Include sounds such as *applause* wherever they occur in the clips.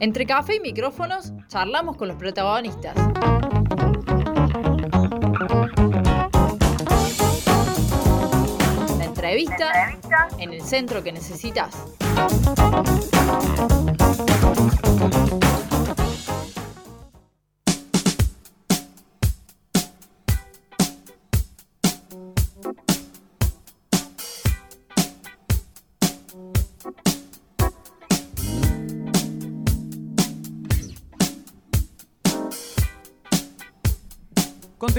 Entre café y micrófonos, charlamos con los protagonistas. La entrevista en el centro que necesitas.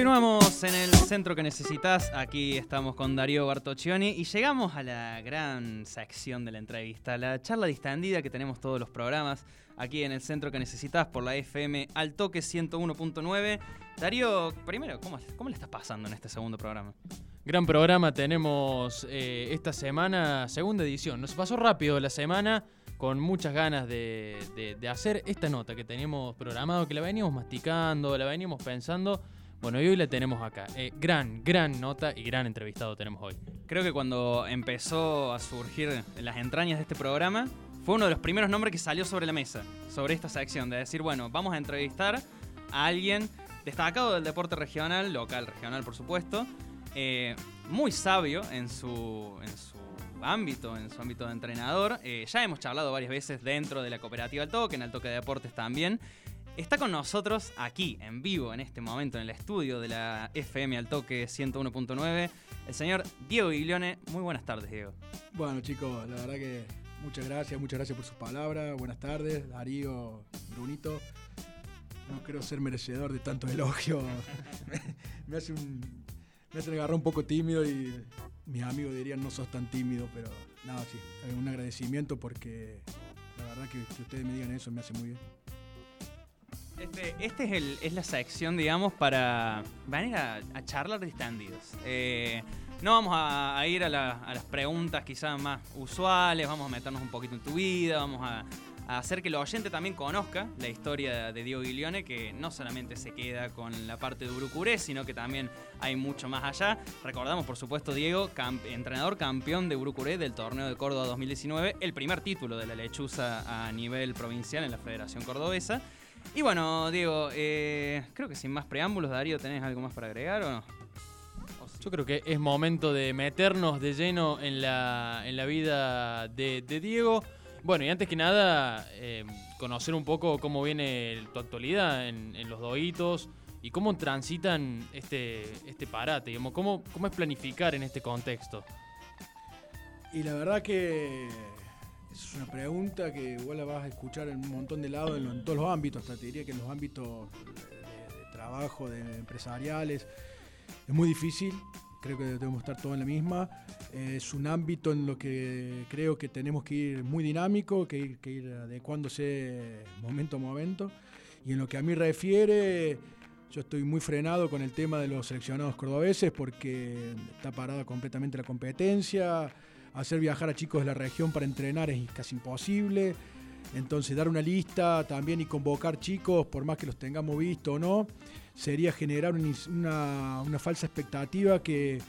Continuamos en el centro que necesitas. Aquí estamos con Darío Bartoccioni y llegamos a la gran sección de la entrevista, la charla distendida que tenemos todos los programas aquí en el centro que necesitas por la FM al toque 101.9. Darío, primero, ¿cómo, ¿cómo le estás pasando en este segundo programa? Gran programa tenemos eh, esta semana, segunda edición. Nos pasó rápido la semana, con muchas ganas de, de- de hacer esta nota que teníamos programado, que la veníamos masticando, la veníamos pensando. Bueno, y hoy la tenemos acá. Eh, gran, gran nota y gran entrevistado tenemos hoy. Creo que cuando empezó a surgir las entrañas de este programa, fue uno de los primeros nombres que salió sobre la mesa, sobre esta sección, de decir, bueno, vamos a entrevistar a alguien destacado del deporte regional, local, regional, por supuesto, eh, muy sabio en su, en su ámbito, en su ámbito de entrenador. Eh, ya hemos charlado varias veces dentro de la cooperativa al toque, en el toque de deportes también. Está con nosotros aquí, en vivo, en este momento, en el estudio de la FM al toque 101.9, el señor Diego Guiglione. Muy buenas tardes, Diego. Bueno, chicos, la verdad que muchas gracias, muchas gracias por sus palabras. Buenas tardes, Darío, Brunito. No creo ser merecedor de tanto elogio. *laughs* me, hace un. Me hace agarrar un poco tímido y mis amigos dirían no sos tan tímido, pero nada, sí. Un agradecimiento porque la verdad que ustedes me digan eso me hace muy bien. Este, este es, la sección, digamos, para venir a, a charlar distendidos. Eh, no vamos a, a ir a, la- a las preguntas quizás más usuales, vamos a meternos un poquito en tu vida, vamos a, a hacer que el oyente también conozca la historia de Diego Guilione, que no solamente se queda con la parte de Urucuré, sino que también hay mucho más allá. Recordamos, por supuesto, Diego, entrenador campeón de Urucuré del torneo de Córdoba 2019, el primer título de la lechuza a nivel provincial en la Federación Cordobesa. Y bueno, Diego, eh, creo que sin más preámbulos, Darío, ¿tenés algo más para agregar o no? O sí. Yo creo que es momento de meternos de lleno en la, en la vida de, de Diego. Bueno, y antes que nada, eh, conocer un poco cómo viene tu actualidad en, en los doitos y cómo transitan este, este parate, digamos, cómo, cómo es planificar en este contexto. Y la verdad que es una pregunta que igual la vas a escuchar en un montón de lados, en, en todos los ámbitos, hasta te diría que en los ámbitos de, trabajo, de empresariales, es muy difícil, creo que debemos estar todos en la misma. Es un ámbito en lo que creo que tenemos que ir muy dinámico, que ir, que ir adecuándose momento a momento. Y en lo que a mí refiere, yo estoy muy frenado con el tema de los seleccionados cordobeses porque está parada completamente la competencia. Hacer viajar a chicos de la región para entrenar es casi imposible. Entonces dar una lista también y convocar chicos, por más que los tengamos visto o no, sería generar una, una falsa expectativa que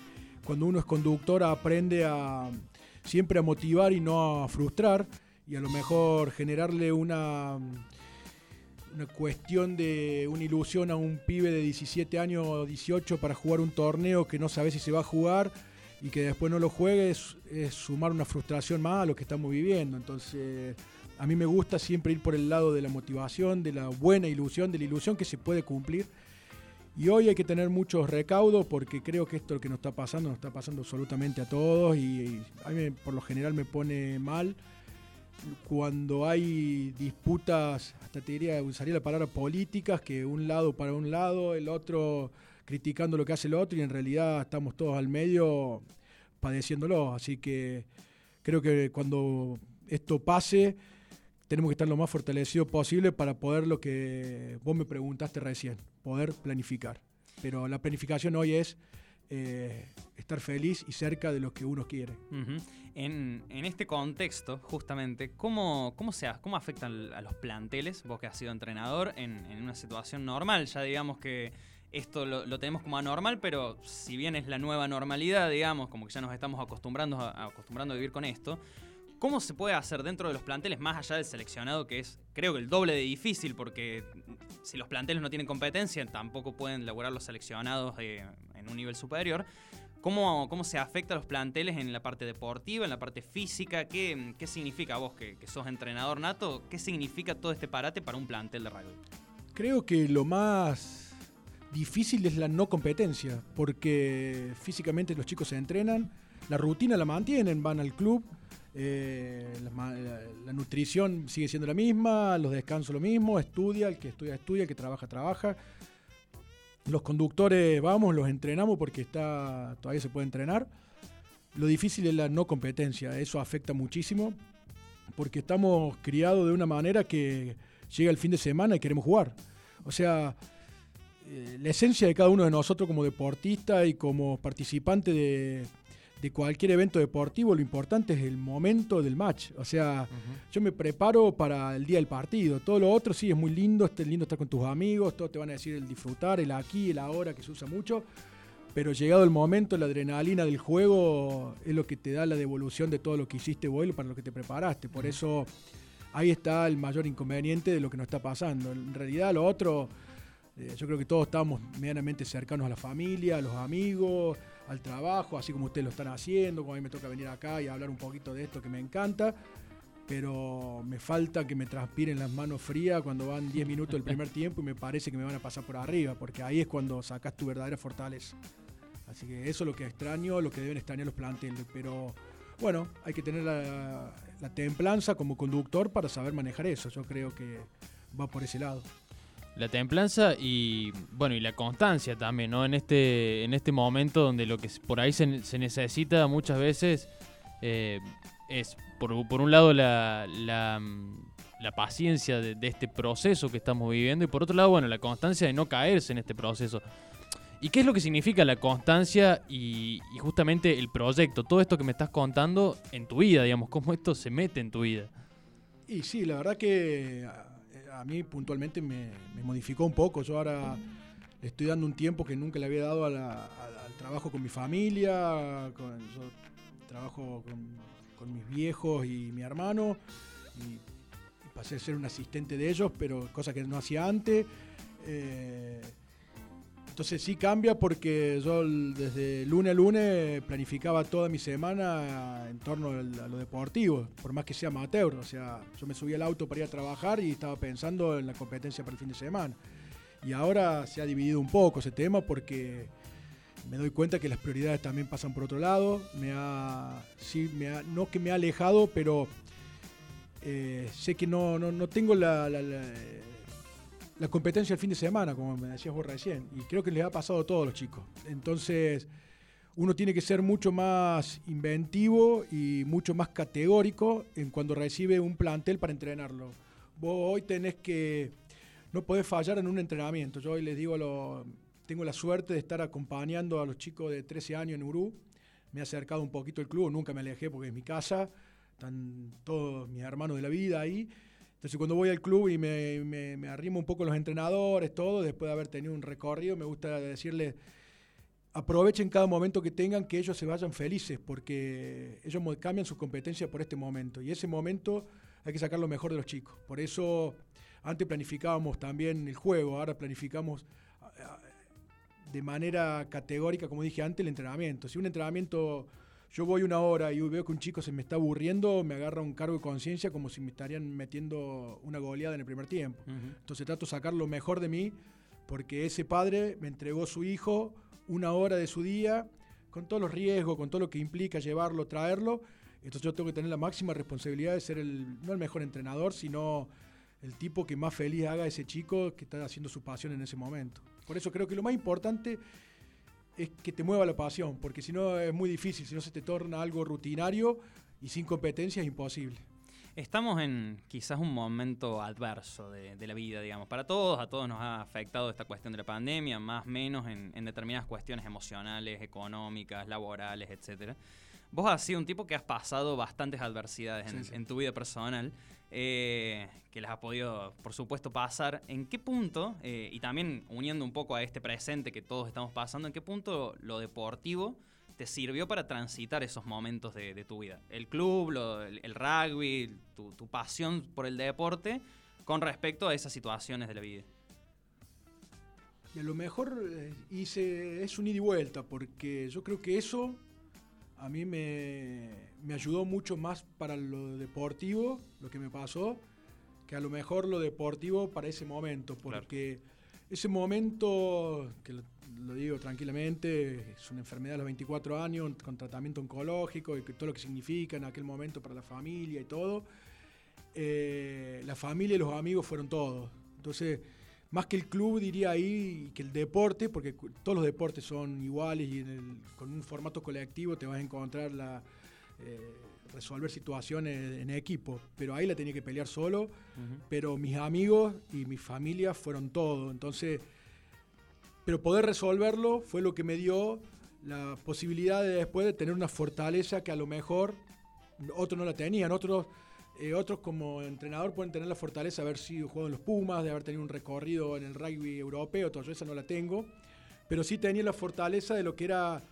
cuando uno es conductor aprende a siempre a motivar y no a frustrar y a lo mejor generarle una, una cuestión de una ilusión a un pibe de 17 años o 18 para jugar un torneo que no sabe si se va a jugar y que después no lo juegue es, sumar una frustración más a lo que estamos viviendo. Entonces, a mí me gusta siempre ir por el lado de la motivación, de la buena ilusión, de la ilusión que se puede cumplir. Y hoy hay que tener muchos recaudos porque creo que esto lo que nos está pasando, nos está pasando absolutamente a todos y, y a mí por lo general me pone mal cuando hay disputas, hasta te diría, usaría la palabra políticas, que un lado para un lado, el otro criticando lo que hace el otro y en realidad estamos todos al medio padeciéndolo. Así que creo que cuando esto pase, tenemos que estar lo más fortalecidos posible para poder lo que vos me preguntaste recién, poder planificar. Pero la planificación hoy es eh, estar feliz y cerca de lo que uno quiere. Ujú. en, en este contexto, justamente, ¿cómo, cómo, se, cómo afectan a los planteles, vos que has sido entrenador, en, en una situación normal? Ya digamos que esto lo, tenemos como anormal, pero si bien es la nueva normalidad, digamos, como que ya nos estamos acostumbrando a, acostumbrando a vivir con esto, ¿Cómo se puede hacer dentro de los planteles, más allá del seleccionado, que es creo que el doble de difícil, porque si los planteles no tienen competencia, tampoco pueden laburar los seleccionados eh, en un nivel superior? ¿Cómo, ¿Cómo se afecta a los planteles en la parte deportiva, en la parte física? ¿Qué, qué significa vos, que, que sos entrenador nato, qué significa todo este parate para un plantel de rugby? Creo que lo más difícil es la no competencia, porque físicamente los chicos se entrenan, la rutina la mantienen, van al club, eh, la, la- nutrición sigue siendo la misma, los descansos lo mismo, estudia, el que estudia, estudia, el que trabaja, trabaja. Los conductores vamos, los entrenamos porque está, todavía se puede entrenar. Lo difícil es la no competencia, eso afecta muchísimo, porque estamos criados de una manera que llega el fin de semana y queremos jugar. O sea, eh, la esencia de cada uno de nosotros como deportista y como participante de, de cualquier evento deportivo, lo importante es el momento del match. O sea, yo me preparo para el día del partido. Todo lo otro sí es muy lindo, es lindo estar con tus amigos, todos te van a decir el disfrutar, el aquí, el ahora, que se usa mucho. Pero llegado el momento, la adrenalina del juego es lo que te da la devolución de todo lo que hiciste vos y para lo que te preparaste. Por eso ahí está el mayor inconveniente de lo que nos está pasando. En realidad lo otro, eh, yo creo que todos estamos medianamente cercanos a la familia, a los amigos, al trabajo, así como ustedes lo están haciendo, como a mí me toca venir acá y hablar un poquito de esto que me encanta. Pero me falta que me transpiren las manos frías cuando van 10 minutos del primer *laughs* tiempo y me parece que me van a pasar por arriba, porque ahí es cuando sacas tu verdadera fortaleza. Así que eso es lo que extraño, lo que deben extrañar los planteles. Pero bueno, hay que tener la, la templanza como conductor para saber manejar eso. Yo creo que va por ese lado. La templanza y bueno y la constancia también, ¿no? En este, en este momento donde lo que por ahí se, necesita muchas veces eh, es por, por un lado la, la, mm, la paciencia de, de este proceso que estamos viviendo y por otro lado, bueno, la constancia de no caerse en este proceso. ¿Y qué es lo que significa la constancia y, y justamente el proyecto? Todo esto que me estás contando en tu vida, digamos, cómo esto se mete en tu vida. Y sí, la verdad que a, mí puntualmente me, modificó un poco. Yo ahora le estoy dando un tiempo que nunca le había dado al trabajo con mi familia. yo trabajo con, mis viejos y mi hermano. Y, y pasé a ser un asistente de ellos, pero cosa que no hacía antes. Eh, entonces sí cambia porque yo desde lunes a lunes planificaba toda mi semana en torno a lo deportivo, por más que sea amateur. O sea, yo me subía al auto para ir a trabajar y estaba pensando en la competencia para el fin de semana. Y ahora se ha dividido un poco ese tema porque me doy cuenta que las prioridades también pasan por otro lado. Me ha, sí, me ha- no que me ha alejado, pero eh, sé que no, no, no tengo la, la competencia el fin de semana, como me decías vos recién. Y creo que les ha pasado a todos los chicos. Entonces, uno tiene que ser mucho más inventivo y mucho más categórico en cuando recibe un plantel para entrenarlo. Vos hoy tenés que. No podés fallar en un entrenamiento. Yo hoy les digo a. Tengo la suerte de estar acompañando a los chicos de 13 años en Urú. Me he acercado un poquito al club, nunca me alejé porque es mi casa. Están todos mis hermanos de la vida ahí. Entonces cuando voy al club y me, arrimo un poco los entrenadores, todo, después de haber tenido un recorrido, me gusta decirles, aprovechen cada momento que tengan, que ellos se vayan felices, porque ellos cambian sus competencias por este momento. Y ese momento hay que sacar lo mejor de los chicos. Por eso antes planificábamos también el juego, ahora planificamos ah, ah, de manera categórica, como dije antes, el entrenamiento. Si un entrenamiento yo voy una hora y veo que un chico se me está aburriendo, me agarra un cargo de conciencia como si me estarían metiendo una goleada en el primer tiempo. Entonces trato de sacar lo mejor de mí, porque ese padre me entregó su hijo una hora de su día, con todos los riesgos, con todo lo que implica llevarlo, traerlo. Entonces yo tengo que tener la máxima responsabilidad de ser el, no el mejor entrenador, sino el tipo que más feliz haga a ese chico que está haciendo su pasión en ese momento. Por eso creo que lo más importante es que te mueva la pasión, porque si no es muy difícil, si no se te torna algo rutinario y sin competencia es imposible. Estamos en quizás un momento adverso de, de la vida, digamos. Para todos, a todos nos ha afectado esta cuestión de la pandemia, más o menos en, en determinadas cuestiones emocionales, económicas, laborales, etcétera. Vos has sido un tipo que has pasado bastantes adversidades en, Sí, sí. en tu vida personal, eh, que las has podido, por supuesto, pasar. ¿En qué punto, eh, y también uniendo un poco a este presente que todos estamos pasando, en qué punto lo deportivo te sirvió para transitar esos momentos de, tu vida. El club, el, rugby, tu, pasión por el deporte con respecto a esas situaciones de la vida. Y a lo mejor eh, hice, es un ida y vuelta, porque yo creo que eso a mí me, ayudó mucho más para lo deportivo, lo que me pasó, que a lo mejor lo deportivo para ese momento, porque ese momento, que lo, digo tranquilamente, es una enfermedad a los 24 años, con tratamiento oncológico y todo lo que significa en aquel momento para la familia y todo, eh, la familia y los amigos fueron todos. Entonces, más que el club, diría ahí, que el deporte, porque todos los deportes son iguales y con un formato colectivo te vas a encontrar la, eh, resolver situaciones en equipo. Pero ahí la tenía que pelear solo, pero mis amigos y mi familia fueron todo. Entonces, pero poder resolverlo fue lo que me dio la posibilidad de después de tener una fortaleza que a lo mejor otros no la tenían, otros eh, otros como entrenador pueden tener la fortaleza de haber sido jugado en los Pumas, de haber tenido un recorrido en el rugby europeo, todo yo esa no la tengo, pero sí tenía la fortaleza de lo que era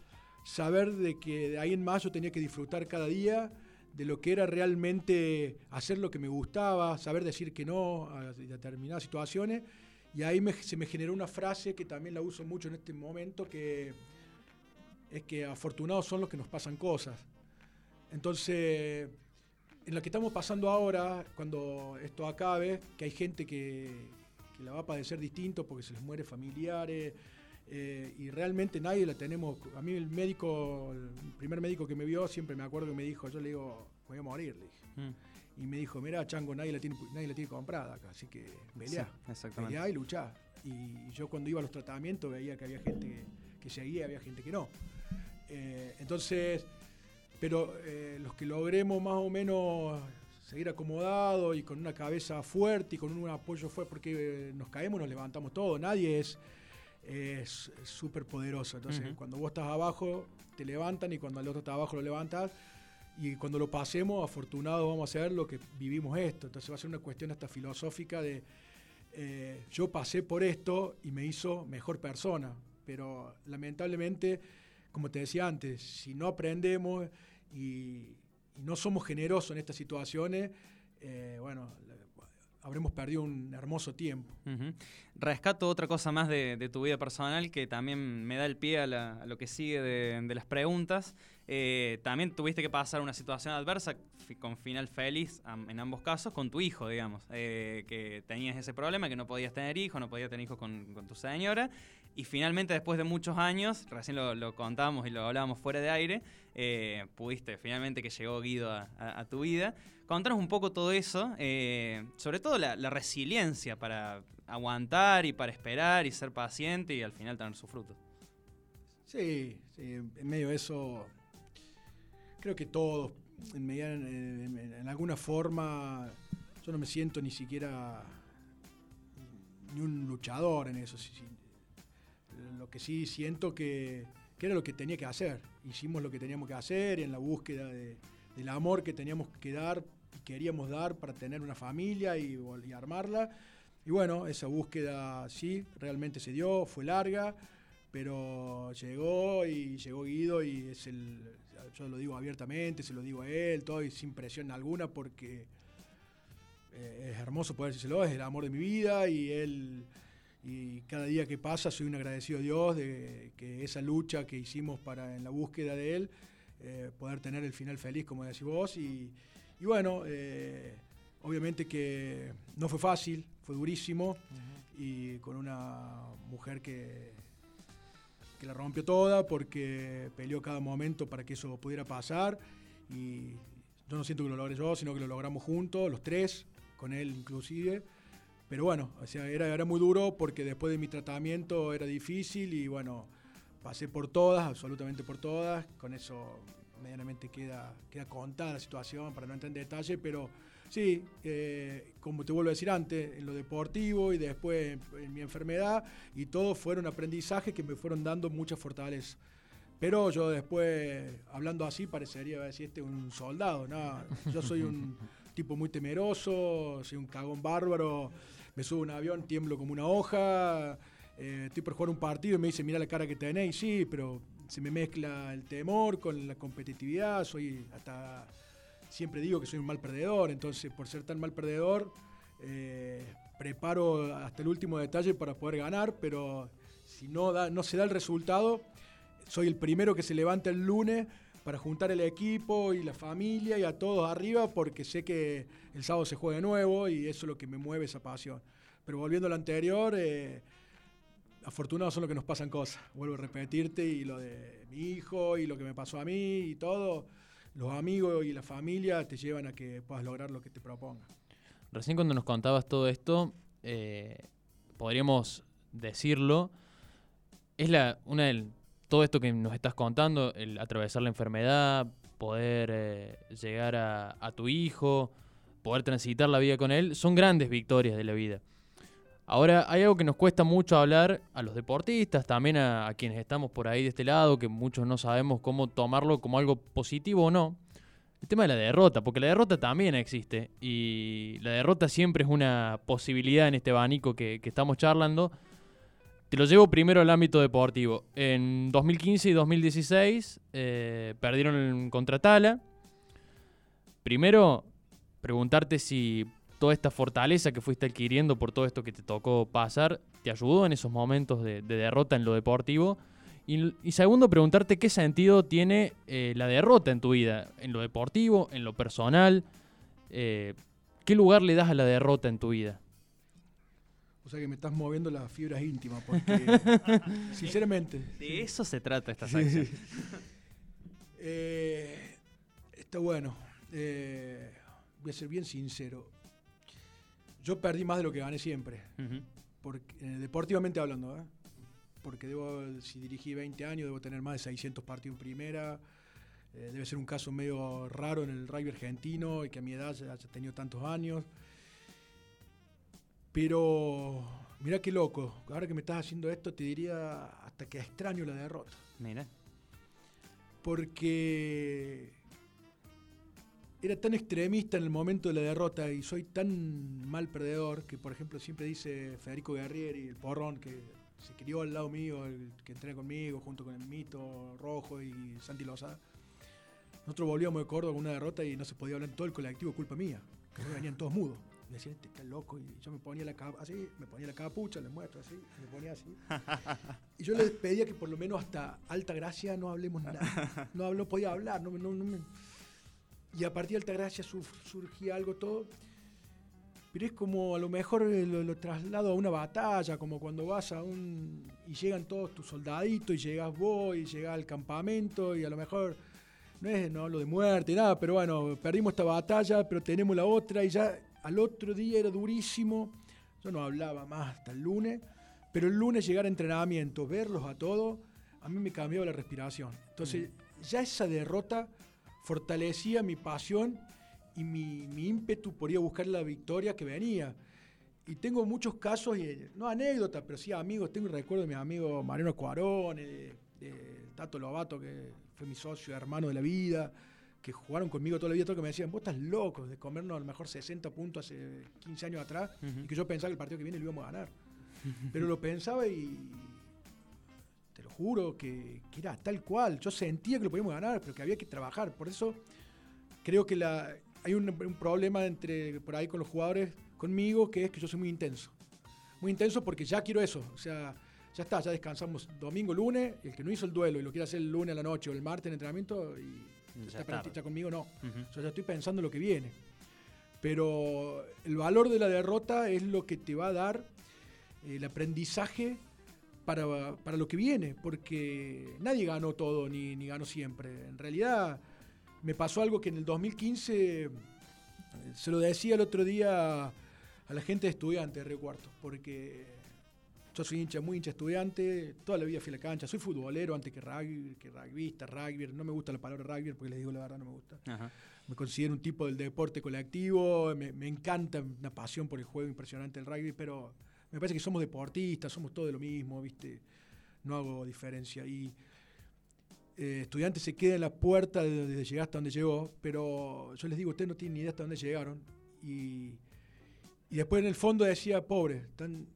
saber de que de ahí en más yo tenía que disfrutar cada día, de lo que era realmente hacer lo que me gustaba, saber decir que no a determinadas situaciones, y ahí se me generó una frase que también la uso mucho en este momento, que es que afortunados son los que nos pasan cosas. Entonces en lo que estamos pasando ahora, cuando esto acabe, que hay gente que, la va a padecer distinto porque se les muere familiares, eh, y realmente nadie la tenemos. A mí el médico, el primer médico que me vio, siempre me acuerdo que me dijo, yo le digo, voy a morir, le dije. Mm. Y me dijo, mira, Chango, nadie la tiene, nadie la tiene comprada acá, así que peleá, peleá y luchá. Y yo cuando iba a los tratamientos veía que había gente que, seguía, había gente que no. Eh, entonces, pero eh, los que logremos más o menos seguir acomodados y con una cabeza fuerte y con un apoyo fuerte, porque eh, nos caemos, nos levantamos todos, nadie es súper poderoso. Entonces, cuando vos estás abajo, te levantan y cuando el otro está abajo, lo levantas. Y cuando lo pasemos, afortunados vamos a ser lo que vivimos esto. Entonces va a ser una cuestión hasta filosófica de eh, yo pasé por esto y me hizo mejor persona. Pero lamentablemente, como te decía antes, si no aprendemos y, no somos generosos en estas situaciones, eh, bueno, habremos perdido un hermoso tiempo. Rescato otra cosa más de, tu vida personal que también me da el pie a, lo que sigue de, las preguntas. Eh, también tuviste que pasar una situación adversa con final feliz en ambos casos con tu hijo, digamos, eh, que tenías ese problema, que no podías tener hijo, no podías tener hijo con, con tu señora y finalmente, después de muchos años, recién lo, contábamos y lo hablábamos fuera de aire, eh, pudiste finalmente que llegó Guido a, tu vida. Contanos un poco todo eso, eh, sobre todo la, resiliencia para aguantar y para esperar y ser paciente y al final tener su fruto. Sí, en medio de eso, creo que todos, en, alguna forma, yo no me siento ni siquiera ni un luchador en eso lo que sí siento que, era lo que tenía que hacer. Hicimos lo que teníamos que hacer en la búsqueda del amor que teníamos que dar y queríamos dar para tener una familia y, armarla. Y bueno, esa búsqueda sí, realmente se dio, fue larga, pero llegó y llegó Guido y yo lo digo abiertamente, se lo digo a él, todo y sin presión alguna porque eh, es hermoso poder decírselo, es el amor de mi vida y él y cada día que pasa soy un agradecido a Dios de que esa lucha que hicimos para en la búsqueda de Él, eh, poder tener el final feliz, como decís vos. Y, bueno, eh, obviamente que no fue fácil, fue durísimo y con una mujer que, que la rompió toda porque peleó cada momento para que eso pudiera pasar. Y yo no siento que lo logre yo, sino que lo logramos juntos, los tres, con él inclusive. Pero bueno, o sea, era, era muy duro porque después de mi tratamiento era difícil y bueno, pasé por todas, absolutamente por todas. Con eso medianamente queda, queda contada la situación para no entrar en detalle, pero sí, eh, como te vuelvo a decir antes, en lo deportivo y después en, mi enfermedad, y todo fueron aprendizajes que me fueron dando mucha fortaleza. Pero yo después, hablando así, parecería decir este un soldado, ¿no? Yo soy un *laughs* tipo muy temeroso, soy un cagón bárbaro me subo a un avión, tiemblo como una hoja, eh, estoy por jugar un partido y me dice, mira la cara que tenéis, sí, pero se me mezcla el temor con la competitividad, soy hasta siempre digo que soy un mal perdedor, entonces por ser tan mal perdedor, eh, preparo hasta el último detalle para poder ganar, pero si no, da, no se da el resultado, soy el primero que se levanta el lunes para juntar el equipo y la familia y a todos arriba porque sé que el sábado se juega de nuevo y eso es lo que me mueve esa pasión. Pero volviendo a lo anterior, eh, afortunados son los que nos pasan cosas. Vuelvo a repetirte y lo de mi hijo y lo que me pasó a mí y todo los amigos y la familia te llevan a que puedas lograr lo que te proponga. Recién cuando nos contabas todo esto, eh, podríamos decirlo, es la, una del, todo esto que nos estás contando, el atravesar la enfermedad, poder eh, llegar a, tu hijo, poder transitar la vida con él, son grandes victorias de la vida. Ahora, hay algo que nos cuesta mucho hablar a los deportistas, también a, quienes estamos por ahí de este lado, que muchos no sabemos cómo tomarlo como algo positivo o no. El tema de la derrota, porque la derrota también existe y la derrota siempre es una posibilidad en este abanico que, estamos charlando. Te lo llevo primero al ámbito deportivo. En 2015 y 2016 eh, perdieron contra Tala. Primero, preguntarte si toda esta fortaleza que fuiste adquiriendo por todo esto que te tocó pasar, te ayudó en esos momentos de, derrota en lo deportivo. Y, segundo, preguntarte qué sentido tiene eh, la derrota en tu vida, en lo deportivo, en lo personal. Eh, ¿Qué lugar le das a la derrota en tu vida? O sea que me estás moviendo las fibras íntimas, porque *laughs* sinceramente... De eso se trata esta sección. *laughs* Eh, está bueno. voy a ser bien sincero yo perdí más de lo que gané siempre. porque, eh, deportivamente hablando, ¿eh? Porque debo, si dirigí 20 años, debo tener más de 600 partidos en primera. Eh, debe ser un caso medio raro en el rugby argentino y que a mi edad haya tenido tantos años. Pero mira qué loco. Ahora que me estás haciendo esto, te diría hasta que extraño la derrota. Mira. Porque era tan extremista en el momento de la derrota y soy tan mal perdedor que, por ejemplo, siempre dice Federico Guerrieri, el porrón, que se crió al lado mío, el que entrena conmigo, junto con el Mito Rojo y Santi Loza. Nosotros volvíamos de Córdoba con una derrota y no se podía hablar en todo el colectivo, culpa mía, que venían todos mudos. Me decían, este está loco. Y yo me ponía la así, me ponía la capucha, les muestro así, me ponía así. *laughs* y yo les pedía que por lo menos hasta alta gracia no hablemos nada. *laughs* No, no podía hablar, no, no, no me y a partir de Altagracia surgía algo todo. Pero es como a lo mejor eh, lo, traslado a una batalla, como cuando vas a un. y llegan todos tus soldaditos, y llegas vos, y llegas al campamento, y a lo mejor. No es no lo de muerte, nada, pero bueno, perdimos esta batalla, pero tenemos la otra, y ya al otro día era durísimo. Yo no hablaba más hasta el lunes, pero el lunes llegar a entrenamiento, verlos a todos, a mí me cambió la respiración. Entonces, mm. ya esa derrota fortalecía mi pasión y mi, ímpetu por ir a buscar la victoria que venía. Y tengo muchos casos, no anécdotas, pero sí amigos. Tengo recuerdo de mi amigo Mariano Cuarón, de, Tato Lobato, que fue mi socio, hermano de la vida, que jugaron conmigo toda la vida, todo que me decían, vos estás loco de comernos a lo mejor 60 puntos hace 15 años atrás, y que yo pensaba que el partido que viene lo íbamos a ganar. *laughs* Pero lo pensaba y juro que, era tal cual. Yo sentía que lo podíamos ganar, pero que había que trabajar. Por eso creo que la, hay un, problema entre por ahí con los jugadores conmigo, que es que yo soy muy intenso. Muy intenso porque ya quiero eso. O sea, ya está, ya descansamos domingo, lunes. El que no hizo el duelo y lo quiere hacer el lunes a la noche o el martes en entrenamiento y ya está conmigo, no. Yo ya estoy pensando en lo que viene. Pero el valor de la derrota es lo que te va a dar el aprendizaje para, lo que viene, porque nadie ganó todo ni, ni, ganó siempre. En realidad me pasó algo que en el 2015, eh, se lo decía el otro día a la gente de estudiante de Río Cuarto, porque yo soy hincha, muy hincha estudiante, toda la vida fui a la cancha, soy futbolero antes que rugby, que rugbyista, rugby, no me gusta la palabra rugby porque les digo la verdad no me gusta. Me considero un tipo del deporte colectivo, me, me encanta, una pasión por el juego impresionante del rugby, pero me parece que somos deportistas, somos todos de lo mismo, ¿viste? No hago diferencia. Y eh, estudiantes se queda en la puerta desde llegar hasta donde llegó, pero yo les digo, ustedes no tienen ni idea hasta dónde llegaron. Y, y después en el fondo decía, pobre, están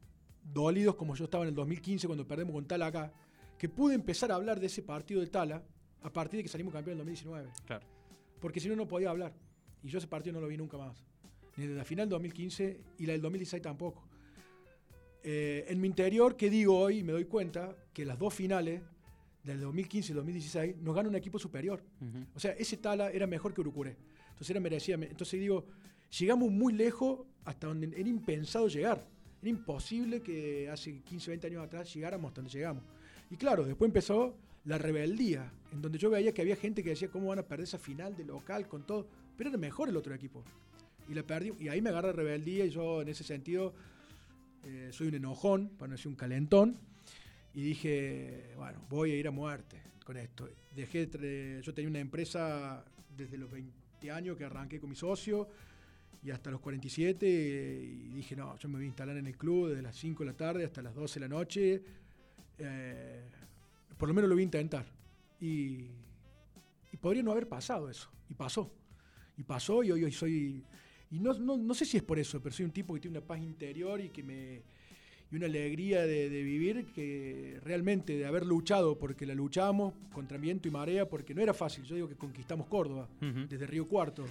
dolidos como yo estaba en el 2015 cuando perdemos con tal acá, que pude empezar a hablar de ese partido de Tala a partir de que salimos campeón en 2019. Claro. Porque si no, no podía hablar. Y yo ese partido no lo vi nunca más. Ni de la final del 2015 y la del 2016 tampoco. Eh, en mi interior, ¿qué digo hoy? Me doy cuenta que las dos finales del 2015 y 2016 nos gana un equipo superior. O sea, ese Tala era mejor que Urucuré. Entonces era merecía. Entonces digo, llegamos muy lejos hasta donde era impensado llegar. Era imposible que hace 15, 20 años atrás llegáramos donde llegamos. Y claro, después empezó la rebeldía, en donde yo veía que había gente que decía cómo van a perder esa final de local con todo, pero era mejor el otro equipo. Y la perdí, y ahí me agarra rebeldía y yo en ese sentido eh, soy un enojón, para no decir un calentón, y dije, bueno, voy a ir a muerte con esto. Dejé, yo tenía una empresa desde los 20 años que arranqué con mi socio, y hasta los 47 y dije, no, yo me voy a instalar en el club desde las 5 de la tarde hasta las 12 de la noche. Eh, por lo menos lo voy a intentar. Y, podría no haber pasado eso. Y pasó. Y pasó y hoy, hoy soy... Y no, no, sé si es por eso, pero soy un tipo que tiene una paz interior y que me y una alegría de, vivir que realmente de haber luchado, porque la luchamos contra viento y marea, porque no era fácil. Yo digo que conquistamos Córdoba desde Río Cuarto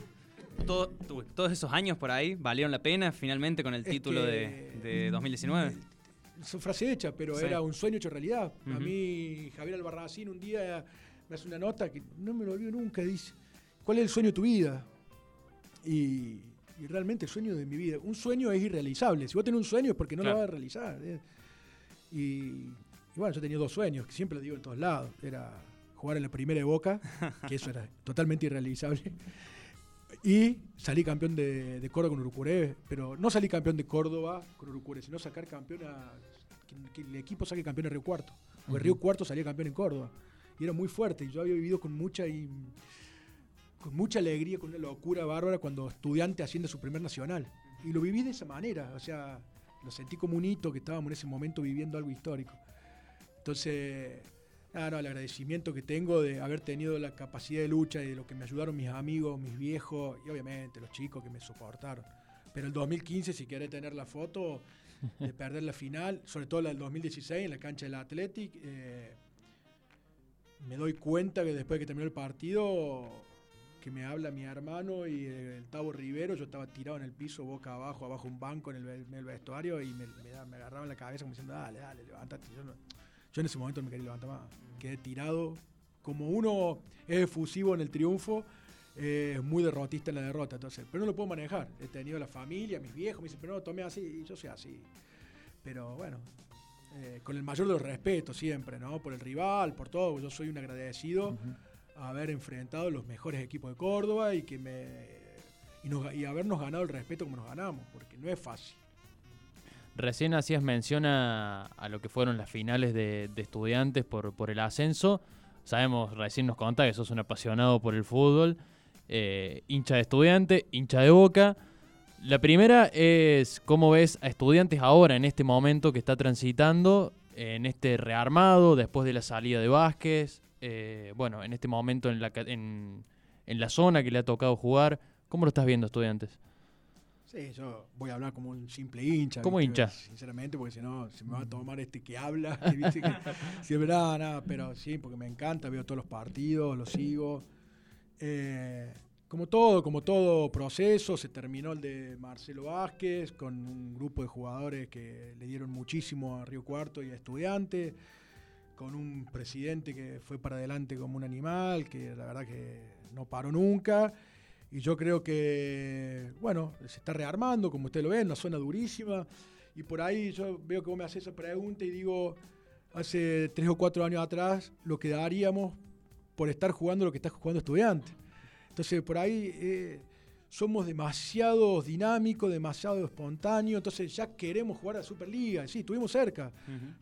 todos esos años por ahí valieron la pena finalmente con el título de, 2019. Es frase hecha, pero era un sueño hecho realidad. A mí, Javier Albarracín, un día me hace una nota que no me lo olvido nunca. Dice: ¿Cuál es el sueño de tu vida? Y, realmente el sueño de mi vida. Un sueño es irrealizable. Si vos tenés un sueño es porque no lo vas a realizar. ¿eh? Y, bueno, yo tenía dos sueños, que siempre lo digo en todos lados. Era jugar en la primera de Boca, que eso era totalmente irrealizable. *laughs* Y salí campeón de, Córdoba con Urucuré, pero no salí campeón de Córdoba con Urucuré, sino sacar campeón a. Que, el equipo saque campeón en Río Cuarto. Porque Río Cuarto salía campeón en Córdoba. Y era muy fuerte. Y yo había vivido con mucha. con mucha alegría, con una locura bárbara cuando estudiante asciende a su primer nacional. Y lo viví de esa manera. O sea, lo sentí como un hito que estábamos en ese momento viviendo algo histórico. Entonces Ah, no, el agradecimiento que tengo de haber tenido la capacidad de lucha y de lo que me ayudaron mis amigos, mis viejos y obviamente los chicos que me soportaron. Pero el 2015, si querés tener la foto de *laughs* perder la final, sobre todo la del 2016 en la cancha del Athletic, eh, me doy cuenta que después de que terminó el partido, que me habla mi hermano y el Tavo Rivero, yo estaba tirado en el piso, boca abajo, abajo un banco en el, vestuario y me, me, agarraba en la cabeza como diciendo, dale, dale, levántate. Yo no, yo en ese momento me quería levantar más. Quedé tirado. Como uno es efusivo en el triunfo, es muy derrotista en la derrota. Entonces, pero no lo puedo manejar. He tenido la familia, mis viejos, me dicen, pero no, tomé así, y yo soy así. Pero bueno, eh, con el mayor de los respetos siempre, ¿no? Por el rival, por todo. Yo soy un agradecido a haber enfrentado los mejores equipos de Córdoba y que me y, y habernos ganado el respeto como nos ganamos, porque no es fácil. Recién hacías mención a, lo que fueron las finales de, estudiantes por, por, el ascenso. Sabemos, recién nos contás que sos un apasionado por el fútbol, eh, hincha de estudiante, hincha de boca. La primera es cómo ves a estudiantes ahora, en este momento que está transitando, en este rearmado, después de la salida de Vázquez, eh, bueno, en este momento en la, en, en la zona que le ha tocado jugar. ¿Cómo lo estás viendo, estudiantes? Sí, yo voy a hablar como un simple hincha. Como hincha. Sinceramente, porque si no, se me va a tomar este que habla. *laughs* Dice que, *laughs* si es verdad, nada, pero sí, porque me encanta, veo todos los partidos, los sigo. Eh, como todo, como todo proceso, se terminó el de Marcelo Vázquez con un grupo de jugadores que le dieron muchísimo a Río Cuarto y a Estudiantes, con un presidente que fue para adelante como un animal, que la verdad que no paró nunca y yo creo que, bueno, se está rearmando, como usted lo ve, en una zona durísima. Y por ahí yo veo que vos me haces esa pregunta y digo, hace tres o cuatro años atrás, lo que daríamos por estar jugando lo que está jugando estudiante. Entonces, por ahí eh, somos demasiado dinámicos, demasiado espontáneos, entonces ya queremos jugar a la Superliga. Sí, estuvimos cerca,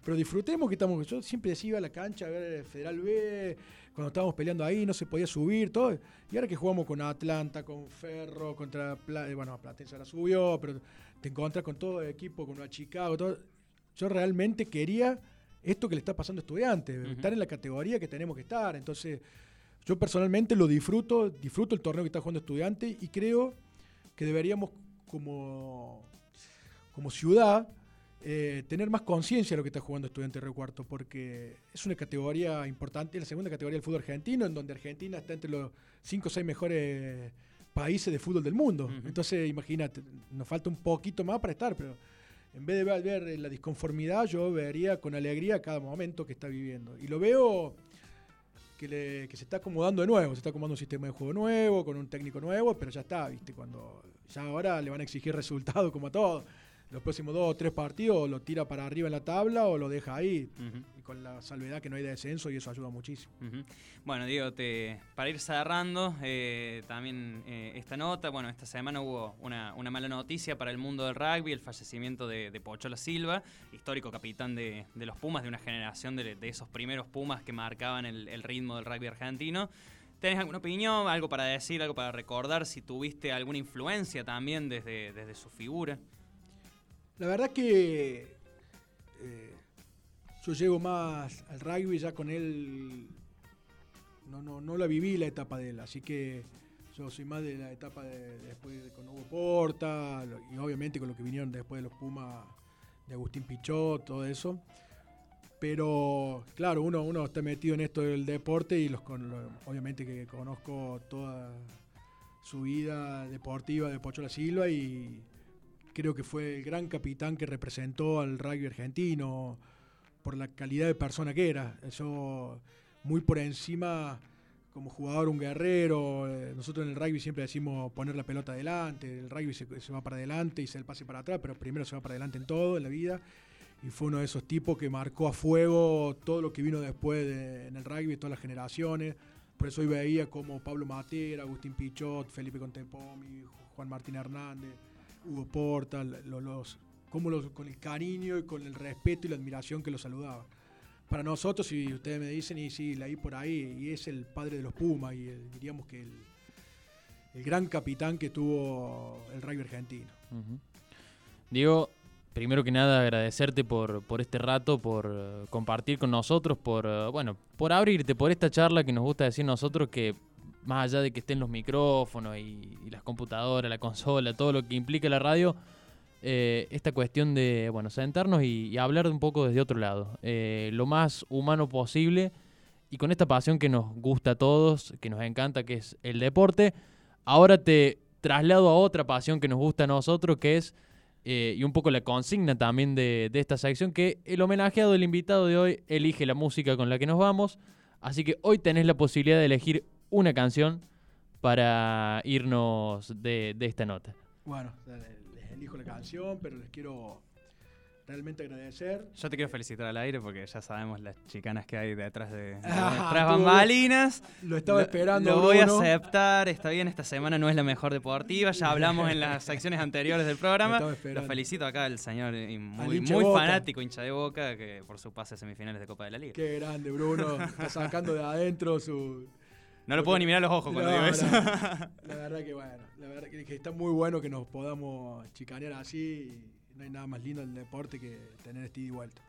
pero disfrutemos que estamos. Yo siempre decía a la cancha a ver el Federal B, cuando estábamos peleando ahí, no se podía subir, todo. Y ahora que jugamos con Atlanta, con Ferro, contra. Eh, bueno, Platense ahora subió, pero te encuentras con todo el equipo, con una Chicago, todo. Yo realmente quería esto que le está pasando a estudiantes, estar en la categoría que tenemos que estar. Entonces, yo personalmente lo disfruto, disfruto el torneo que está jugando estudiantes y creo que deberíamos, como, como ciudad, eh, tener más conciencia de lo que está jugando Estudiante Río Cuarto, porque es una categoría importante, la segunda categoría del fútbol argentino, en donde Argentina está entre los 5 o 6 mejores países de fútbol del mundo. Entonces, imagínate, nos falta un poquito más para estar, pero en vez de ver, ver la disconformidad, yo vería con alegría cada momento que está viviendo. Y lo veo que, le- que se está acomodando de nuevo, se está acomodando un sistema de juego nuevo, con un técnico nuevo, pero ya está, ¿viste? Cuando ya ahora le van a exigir resultados como a todos. Los próximos dos o tres partidos lo tira para arriba en la tabla o lo deja ahí. Y con la salvedad que no hay descenso y eso ayuda muchísimo. Bueno, Diego, te, para ir cerrando, eh, también eh, esta nota, bueno, esta semana hubo una, una mala noticia para el mundo del rugby, el fallecimiento de, de Pochola Silva, histórico capitán de, de los Pumas, de una generación de, de esos primeros Pumas que marcaban el, el ritmo del rugby argentino. ¿Tenés alguna opinión, algo para decir, algo para recordar, si tuviste alguna influencia también desde, desde su figura? La verdad que eh, yo llego más al rugby ya con él. No, no, no la viví la etapa de él, así que yo soy más de la etapa de, después de con Hugo Porta y obviamente con lo que vinieron después de los Pumas de Agustín Pichot, todo eso. Pero claro, uno, uno está metido en esto del deporte y los con- obviamente que conozco toda su vida deportiva de Pocho La Silva y creo que fue el gran capitán que representó al rugby argentino por la calidad de persona que era. Yo muy por encima como jugador un guerrero. eh, Nosotros en el rugby siempre decimos poner la pelota adelante. El rugby se, va para adelante y se el pase para atrás, pero primero se va para adelante en todo en la vida. Y fue uno de esos tipos que marcó a fuego todo lo que vino después de- en el rugby, todas las generaciones. Por eso hoy veía como Pablo Matera, Agustín Pichot, Felipe Contepomi, Juan Martín Hernández, Hugo Porta, lo- los, cómo los, con el cariño y con el respeto y la admiración que los saludaba. Para nosotros, si ustedes me dicen, y sí, leí por ahí, y es el padre de los Pumas, y diríamos que el, gran capitán que tuvo el rugby argentino. Diego, primero que nada agradecerte por, por este rato, por eh, compartir con nosotros, por eh, bueno, por abrirte, por esta charla que nos gusta decir nosotros que más allá de que estén los micrófonos y, las computadoras, la consola, todo lo que implica la radio, eh, esta cuestión de bueno sentarnos y, y hablar un poco desde otro lado, eh, lo más humano posible y con esta pasión que nos gusta a todos, que nos encanta, que es el deporte. Ahora te traslado a otra pasión que nos gusta a nosotros, que es, eh, y un poco la consigna también de, de esta sección, que el homenajeado, el invitado de hoy, elige la música con la que nos vamos. Así que hoy tenés la posibilidad de elegir una canción para irnos de, de esta nota. Bueno, les elijo la canción, pero les quiero realmente agradecer. Yo te quiero felicitar al aire porque ya sabemos las chicanas que hay detrás de, de Ah, bambalinas. Lo estaba esperando. Lo voy a aceptar, está bien, esta semana no es la mejor deportiva, ya hablamos en las secciones anteriores del programa. Lo felicito acá al señor muy, muy fanático, hincha de boca, que por su pase a semifinales de Copa de la Liga. Qué grande, Bruno. Está sacando de adentro su. No lo puedo ni mirar a los ojos cuando No, digo eso. no. *laughs* La verdad que bueno. La verdad que, que está muy bueno que nos podamos chicanear así. y no hay nada más lindo en el deporte que tener este ida y vuelta.